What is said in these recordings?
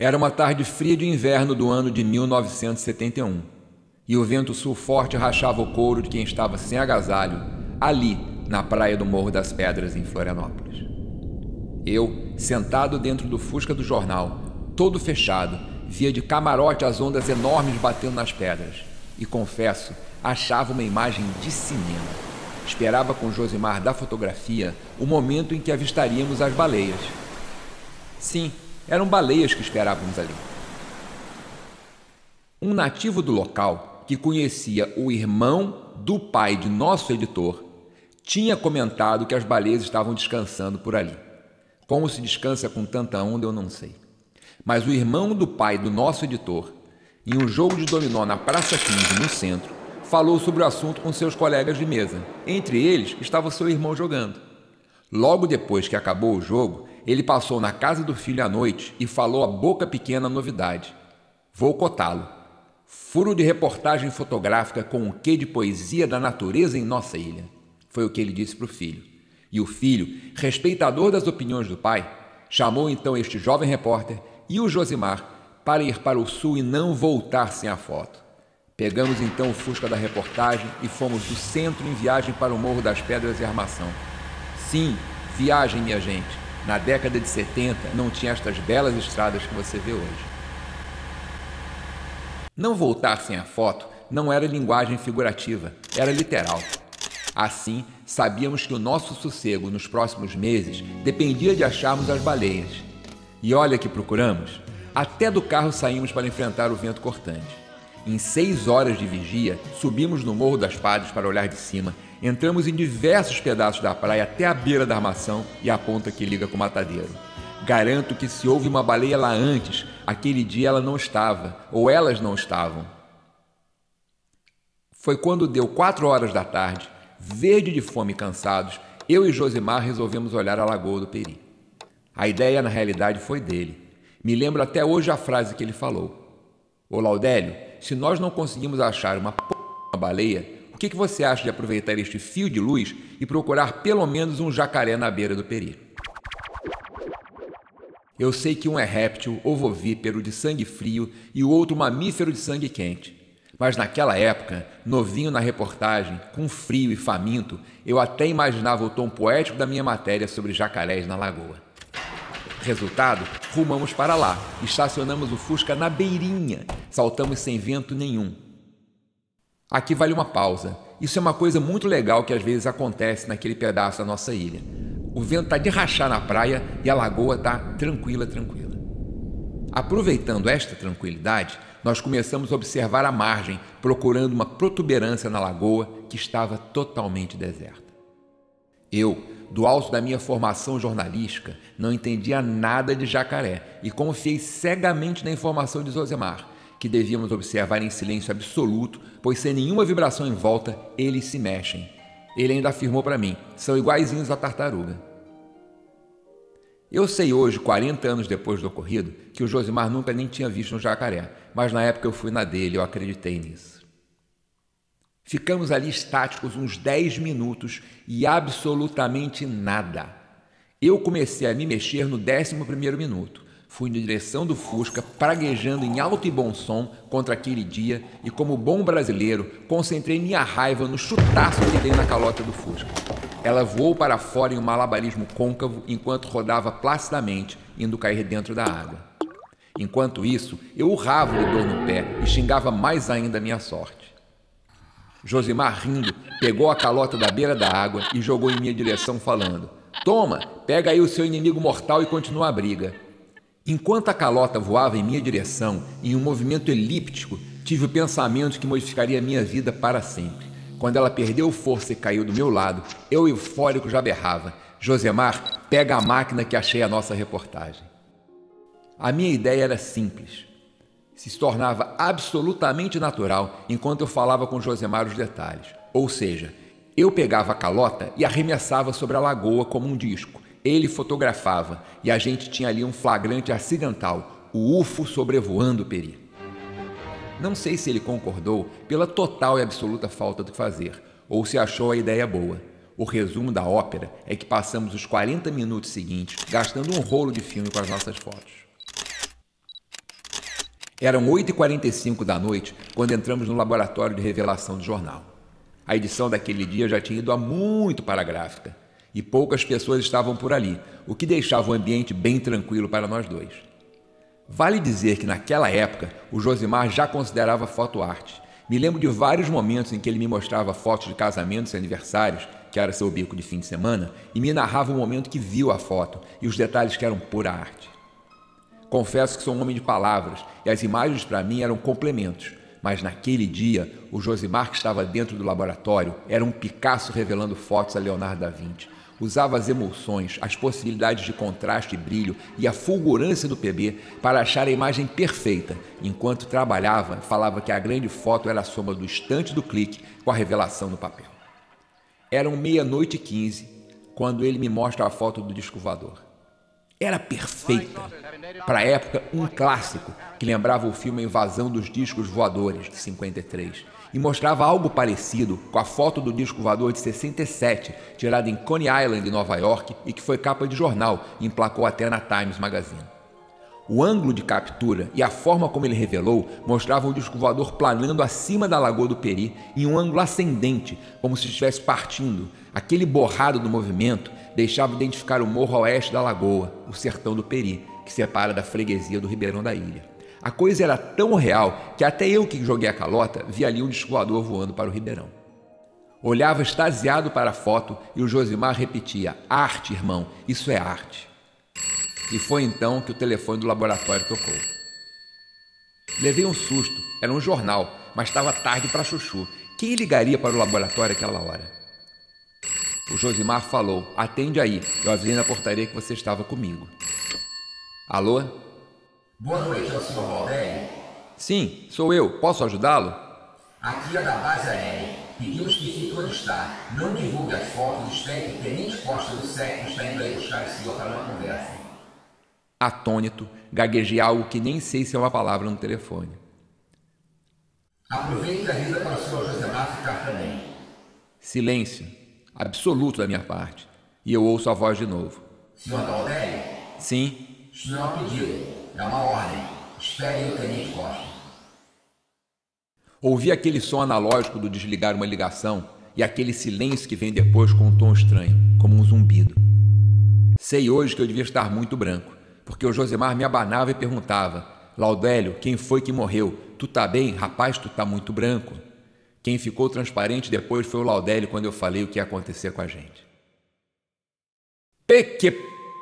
Era uma tarde fria de inverno do ano de 1971 e o vento sul forte rachava o couro de quem estava sem agasalho ali na praia do Morro das Pedras em Florianópolis. Eu, sentado dentro do fusca do jornal, todo fechado, via de camarote as ondas enormes batendo nas pedras e confesso, achava uma imagem de cinema. Esperava com Josimar da fotografia o momento em que avistaríamos as baleias. Sim, eram baleias que esperávamos ali. Um nativo do local, que conhecia o irmão do pai de nosso editor, tinha comentado que as baleias estavam descansando por ali. Como se descansa com tanta onda, eu não sei. Mas o irmão do pai do nosso editor, em um jogo de dominó na Praça 15, no centro, falou sobre o assunto com seus colegas de mesa. Entre eles estava seu irmão jogando. Logo depois que acabou o jogo, ele passou na casa do filho à noite e falou a boca pequena a novidade. Vou cotá-lo. Furo de reportagem fotográfica com o quê de poesia da natureza em nossa ilha. Foi o que ele disse para o filho. E o filho, respeitador das opiniões do pai, chamou então este jovem repórter e o Josimar para ir para o sul e não voltar sem a foto. Pegamos então o Fusca da reportagem e fomos do centro em viagem para o Morro das Pedras e Armação. Sim, viagem, minha gente. Na década de 70 não tinha estas belas estradas que você vê hoje. Não voltar sem a foto não era linguagem figurativa, era literal. Assim, sabíamos que o nosso sossego nos próximos meses dependia de acharmos as baleias. E olha que procuramos. Até do carro saímos para enfrentar o vento cortante. Em seis horas de vigia, subimos no Morro das Padres para olhar de cima Entramos em diversos pedaços da praia até a beira da armação e a ponta que liga com o matadeiro. Garanto que se houve uma baleia lá antes, aquele dia ela não estava, ou elas não estavam. Foi quando deu quatro horas da tarde, verde de fome e cansados, eu e Josimar resolvemos olhar a Lagoa do Peri. A ideia, na realidade, foi dele. Me lembro até hoje a frase que ele falou. Ô Laudélio, se nós não conseguimos achar uma p... baleia, o que, que você acha de aproveitar este fio de luz e procurar pelo menos um jacaré na beira do peri? Eu sei que um é réptil, ovovípero de sangue frio e o outro mamífero de sangue quente. Mas naquela época, novinho na reportagem, com frio e faminto, eu até imaginava o tom poético da minha matéria sobre jacarés na lagoa. Resultado, rumamos para lá, estacionamos o Fusca na beirinha, saltamos sem vento nenhum. Aqui vale uma pausa. Isso é uma coisa muito legal que às vezes acontece naquele pedaço da nossa ilha. O vento está de rachar na praia e a lagoa está tranquila, tranquila. Aproveitando esta tranquilidade, nós começamos a observar a margem, procurando uma protuberância na lagoa que estava totalmente deserta. Eu, do alto da minha formação jornalística, não entendia nada de jacaré e confiei cegamente na informação de Zosemar que devíamos observar em silêncio absoluto, pois sem nenhuma vibração em volta, eles se mexem. Ele ainda afirmou para mim: são iguaizinhos à tartaruga. Eu sei hoje, 40 anos depois do ocorrido, que o Josimar nunca nem tinha visto um jacaré, mas na época eu fui na dele, eu acreditei nisso. Ficamos ali estáticos uns 10 minutos e absolutamente nada. Eu comecei a me mexer no 11 primeiro minuto. Fui na direção do Fusca, praguejando em alto e bom som contra aquele dia e, como bom brasileiro, concentrei minha raiva no chutaço que dei na calota do Fusca. Ela voou para fora em um malabarismo côncavo enquanto rodava placidamente, indo cair dentro da água. Enquanto isso, eu urrava de dor no pé e xingava mais ainda a minha sorte. Josimar, rindo, pegou a calota da beira da água e jogou em minha direção, falando: Toma, pega aí o seu inimigo mortal e continua a briga. Enquanto a calota voava em minha direção, em um movimento elíptico, tive o pensamento que modificaria minha vida para sempre. Quando ela perdeu força e caiu do meu lado, eu eufórico já berrava: Josemar, pega a máquina que achei a nossa reportagem. A minha ideia era simples. Se tornava absolutamente natural enquanto eu falava com Josemar os detalhes. Ou seja, eu pegava a calota e arremessava sobre a lagoa como um disco ele fotografava e a gente tinha ali um flagrante acidental, o UFO sobrevoando peri. Não sei se ele concordou pela total e absoluta falta de fazer, ou se achou a ideia boa. O resumo da ópera é que passamos os 40 minutos seguintes gastando um rolo de filme com as nossas fotos. Eram 8h45 da noite quando entramos no laboratório de revelação do jornal. A edição daquele dia já tinha ido há muito para a gráfica e poucas pessoas estavam por ali, o que deixava o ambiente bem tranquilo para nós dois. Vale dizer que naquela época o Josimar já considerava foto arte. Me lembro de vários momentos em que ele me mostrava fotos de casamentos e aniversários, que era seu bico de fim de semana, e me narrava o momento que viu a foto e os detalhes que eram pura arte. Confesso que sou um homem de palavras e as imagens para mim eram complementos. Mas naquele dia, o Josimar que estava dentro do laboratório era um Picasso revelando fotos a Leonardo da Vinci. Usava as emoções, as possibilidades de contraste e brilho e a fulgurância do PB para achar a imagem perfeita. Enquanto trabalhava, falava que a grande foto era a soma do instante do clique com a revelação no papel. Eram meia-noite e quinze quando ele me mostra a foto do disco. Era perfeita. Para a época, um clássico que lembrava o filme Invasão dos Discos Voadores, de 53, e mostrava algo parecido com a foto do disco voador de 67, tirada em Coney Island, Nova York, e que foi capa de jornal e emplacou até na Times Magazine. O ângulo de captura e a forma como ele revelou mostravam o disco voador planando acima da Lagoa do Peri em um ângulo ascendente, como se estivesse partindo. Aquele borrado do movimento deixava identificar o morro a oeste da lagoa, o sertão do Peri, que separa da freguesia do Ribeirão da Ilha. A coisa era tão real que até eu que joguei a calota vi ali um disco voador voando para o Ribeirão. Olhava extasiado para a foto e o Josimar repetia: Arte, irmão, isso é arte. E foi então que o telefone do laboratório tocou. Levei um susto, era um jornal, mas estava tarde para chuchu. Quem ligaria para o laboratório aquela hora? O Josimar falou: Atende aí, eu avisei na portaria que você estava comigo. Alô? Boa noite, é o senhor Valdério? Sim, sou eu. Posso ajudá-lo? Aqui é da base aérea. Pedimos que fique onde está. Não divulgue as fotos, espere que Tenente Costa do SEC está indo aí buscar o senhor para uma conversa atônito, gaguejei algo que nem sei se é uma palavra no telefone. Aproveite e avisa para o senhor Josemar ficar também. Silêncio, absoluto da minha parte, e eu ouço a voz de novo. Senhor Galdério? Sim. Isso não é um pedido, é uma ordem. Espere o tenente Costa. Ouvi aquele som analógico do desligar uma ligação e aquele silêncio que vem depois com um tom estranho, como um zumbido. Sei hoje que eu devia estar muito branco porque o Josemar me abanava e perguntava: Laudélio, quem foi que morreu? Tu tá bem? Rapaz, tu tá muito branco. Quem ficou transparente depois foi o Laudélio quando eu falei o que ia acontecer com a gente. Peque!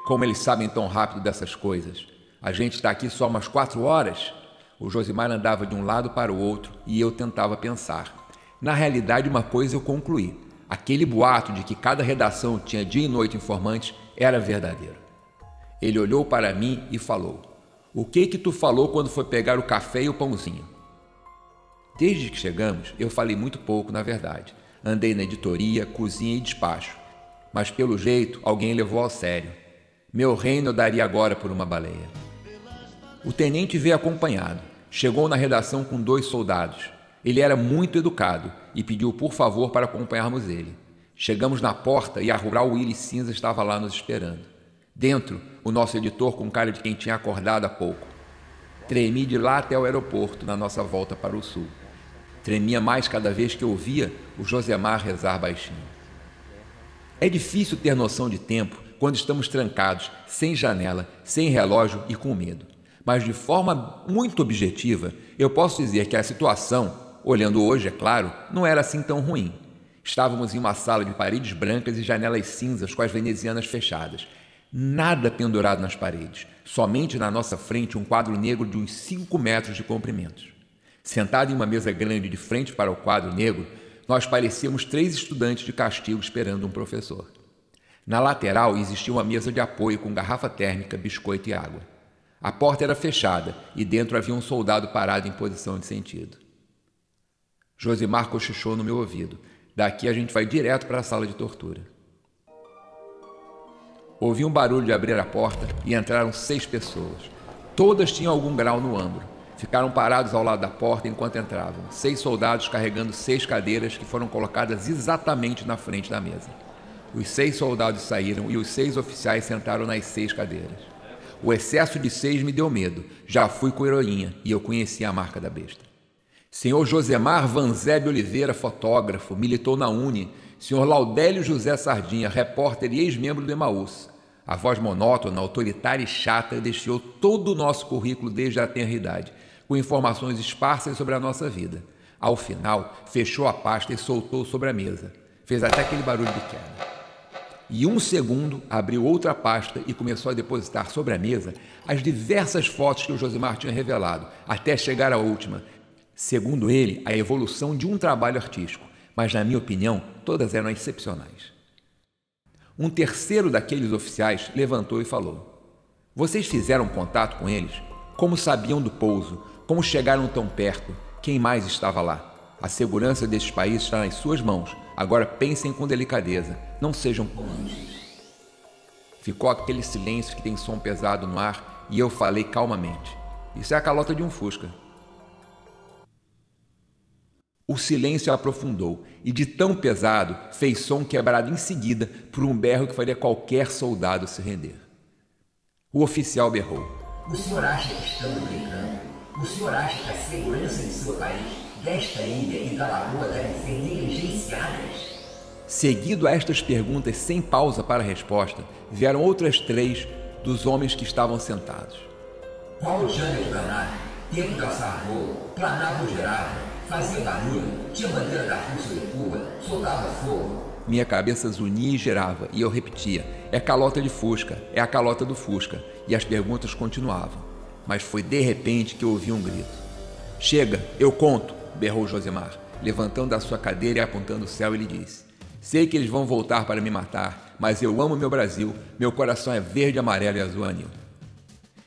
Como eles sabem tão rápido dessas coisas. A gente está aqui só umas quatro horas. O Josimar andava de um lado para o outro e eu tentava pensar. Na realidade, uma coisa eu concluí: aquele boato de que cada redação tinha dia e noite informantes era verdadeiro. Ele olhou para mim e falou: O que que tu falou quando foi pegar o café e o pãozinho? Desde que chegamos, eu falei muito pouco, na verdade. Andei na editoria, cozinha e despacho. Mas pelo jeito, alguém levou ao sério. Meu reino daria agora por uma baleia. O tenente veio acompanhado. Chegou na redação com dois soldados. Ele era muito educado e pediu por favor para acompanharmos ele. Chegamos na porta e a rural Willy Cinza estava lá nos esperando. Dentro, o nosso editor com cara de quem tinha acordado há pouco. Tremi de lá até o aeroporto na nossa volta para o sul. Tremia mais cada vez que ouvia o Josemar rezar baixinho. É difícil ter noção de tempo quando estamos trancados, sem janela, sem relógio e com medo. Mas de forma muito objetiva, eu posso dizer que a situação, olhando hoje, é claro, não era assim tão ruim. Estávamos em uma sala de paredes brancas e janelas cinzas com as venezianas fechadas, Nada pendurado nas paredes, somente na nossa frente um quadro negro de uns 5 metros de comprimento. Sentado em uma mesa grande de frente para o quadro negro, nós parecíamos três estudantes de castigo esperando um professor. Na lateral existia uma mesa de apoio com garrafa térmica, biscoito e água. A porta era fechada e dentro havia um soldado parado em posição de sentido. Josimar cochichou no meu ouvido. Daqui a gente vai direto para a sala de tortura. Ouvi um barulho de abrir a porta e entraram seis pessoas. Todas tinham algum grau no ombro. Ficaram parados ao lado da porta enquanto entravam. Seis soldados carregando seis cadeiras que foram colocadas exatamente na frente da mesa. Os seis soldados saíram e os seis oficiais sentaram nas seis cadeiras. O excesso de seis me deu medo. Já fui com heroinha e eu conhecia a marca da besta. Senhor Josemar Vanzebe Oliveira, fotógrafo, militou na Uni. Senhor Laudélio José Sardinha, repórter e ex-membro do Emaús. A voz monótona, autoritária e chata deixou todo o nosso currículo desde a tenra idade, com informações esparsas sobre a nossa vida. Ao final, fechou a pasta e soltou sobre a mesa. Fez até aquele barulho de queda. E um segundo abriu outra pasta e começou a depositar sobre a mesa as diversas fotos que o Josimar tinha revelado, até chegar à última, Segundo ele, a evolução de um trabalho artístico, mas na minha opinião, todas eram excepcionais. Um terceiro daqueles oficiais levantou e falou: Vocês fizeram contato com eles? Como sabiam do pouso? Como chegaram tão perto? Quem mais estava lá? A segurança desses países está nas suas mãos. Agora pensem com delicadeza. Não sejam. Ficou aquele silêncio que tem som pesado no ar e eu falei calmamente. Isso é a calota de um Fusca. O silêncio aprofundou e, de tão pesado, fez som quebrado em seguida por um berro que faria qualquer soldado se render. O oficial berrou: O senhor acha que estamos brincando? O senhor acha que a segurança de seu país, desta ilha e da lagoa devem ser negligenciadas? Seguido a estas perguntas sem pausa para a resposta, vieram outras três dos homens que estavam sentados. Qual o Jânio Danado? Tempo de assar rolo, planava ou gerava? fazia barulho, tinha bandeira da Rússia de Cuba, soltava fogo. Minha cabeça zunia e girava, e eu repetia: é calota de Fusca, é a calota do Fusca. E as perguntas continuavam. Mas foi de repente que ouvi um grito. Chega, eu conto, berrou Josemar, levantando da sua cadeira e apontando o céu, ele disse: Sei que eles vão voltar para me matar, mas eu amo meu Brasil, meu coração é verde, amarelo e azul anil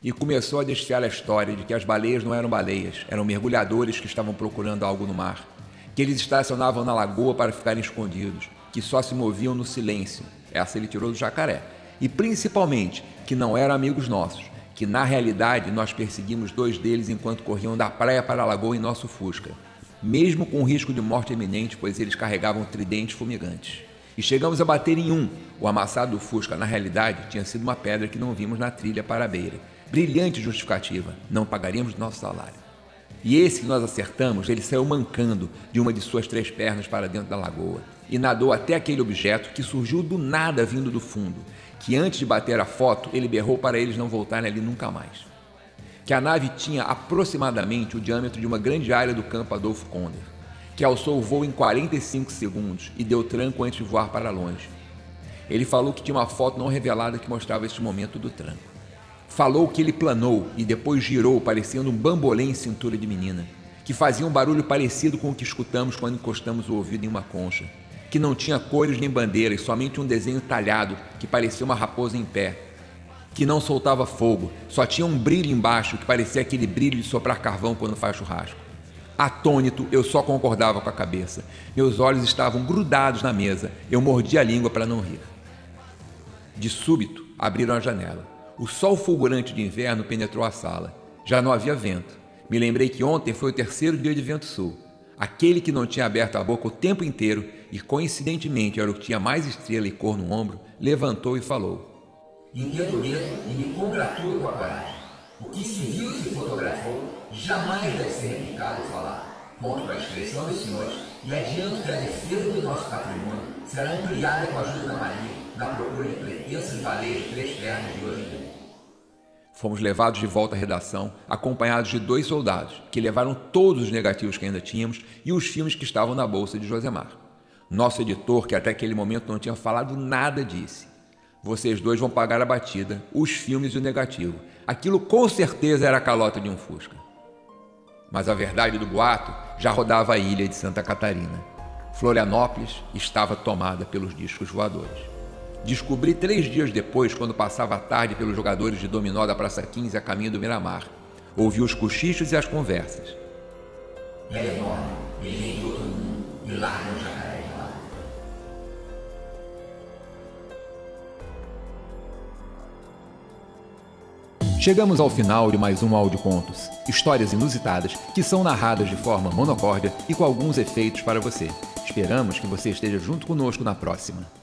e começou a desfiar a história de que as baleias não eram baleias, eram mergulhadores que estavam procurando algo no mar, que eles estacionavam na lagoa para ficarem escondidos, que só se moviam no silêncio. Essa ele tirou do jacaré. E principalmente que não eram amigos nossos, que na realidade nós perseguimos dois deles enquanto corriam da praia para a lagoa em nosso Fusca, mesmo com risco de morte iminente, pois eles carregavam tridentes fumigantes. E chegamos a bater em um. O amassado do Fusca, na realidade, tinha sido uma pedra que não vimos na trilha para a beira Brilhante justificativa, não pagaríamos nosso salário. E esse que nós acertamos, ele saiu mancando de uma de suas três pernas para dentro da lagoa e nadou até aquele objeto que surgiu do nada vindo do fundo, que antes de bater a foto, ele berrou para eles não voltarem ali nunca mais. Que a nave tinha aproximadamente o diâmetro de uma grande área do campo Adolfo Konder, que alçou o voo em 45 segundos e deu tranco antes de voar para longe. Ele falou que tinha uma foto não revelada que mostrava esse momento do tranco. Falou que ele planou e depois girou, parecendo um bambolê em cintura de menina, que fazia um barulho parecido com o que escutamos quando encostamos o ouvido em uma concha, que não tinha cores nem bandeiras, somente um desenho talhado que parecia uma raposa em pé, que não soltava fogo, só tinha um brilho embaixo que parecia aquele brilho de soprar carvão quando faz churrasco. Atônito, eu só concordava com a cabeça. Meus olhos estavam grudados na mesa. Eu mordi a língua para não rir. De súbito, abriram a janela. O sol fulgurante de inverno penetrou a sala. Já não havia vento. Me lembrei que ontem foi o terceiro dia de vento sul. Aquele que não tinha aberto a boca o tempo inteiro e coincidentemente era o que tinha mais estrela e cor no ombro, levantou e falou: Entendo mesmo e me congratulo com a coragem. O que se viu e se fotografou jamais deve ser replicado ou falar. Conto com a expressão dos senhores e adianto que a defesa do nosso patrimônio será ampliada com a ajuda da Maria na procura de pretensas baleias de três pernas de hoje em dia. Fomos levados de volta à redação, acompanhados de dois soldados, que levaram todos os negativos que ainda tínhamos e os filmes que estavam na bolsa de Josemar. Nosso editor, que até aquele momento não tinha falado nada, disse: Vocês dois vão pagar a batida, os filmes e o negativo. Aquilo com certeza era a calota de um Fusca. Mas a verdade do boato já rodava a ilha de Santa Catarina. Florianópolis estava tomada pelos discos voadores. Descobri três dias depois, quando passava a tarde pelos jogadores de dominó da Praça 15 a caminho do Miramar. Ouvi os cochichos e as conversas. Chegamos ao final de mais um Áudio Contos. Histórias inusitadas que são narradas de forma monocórdia e com alguns efeitos para você. Esperamos que você esteja junto conosco na próxima.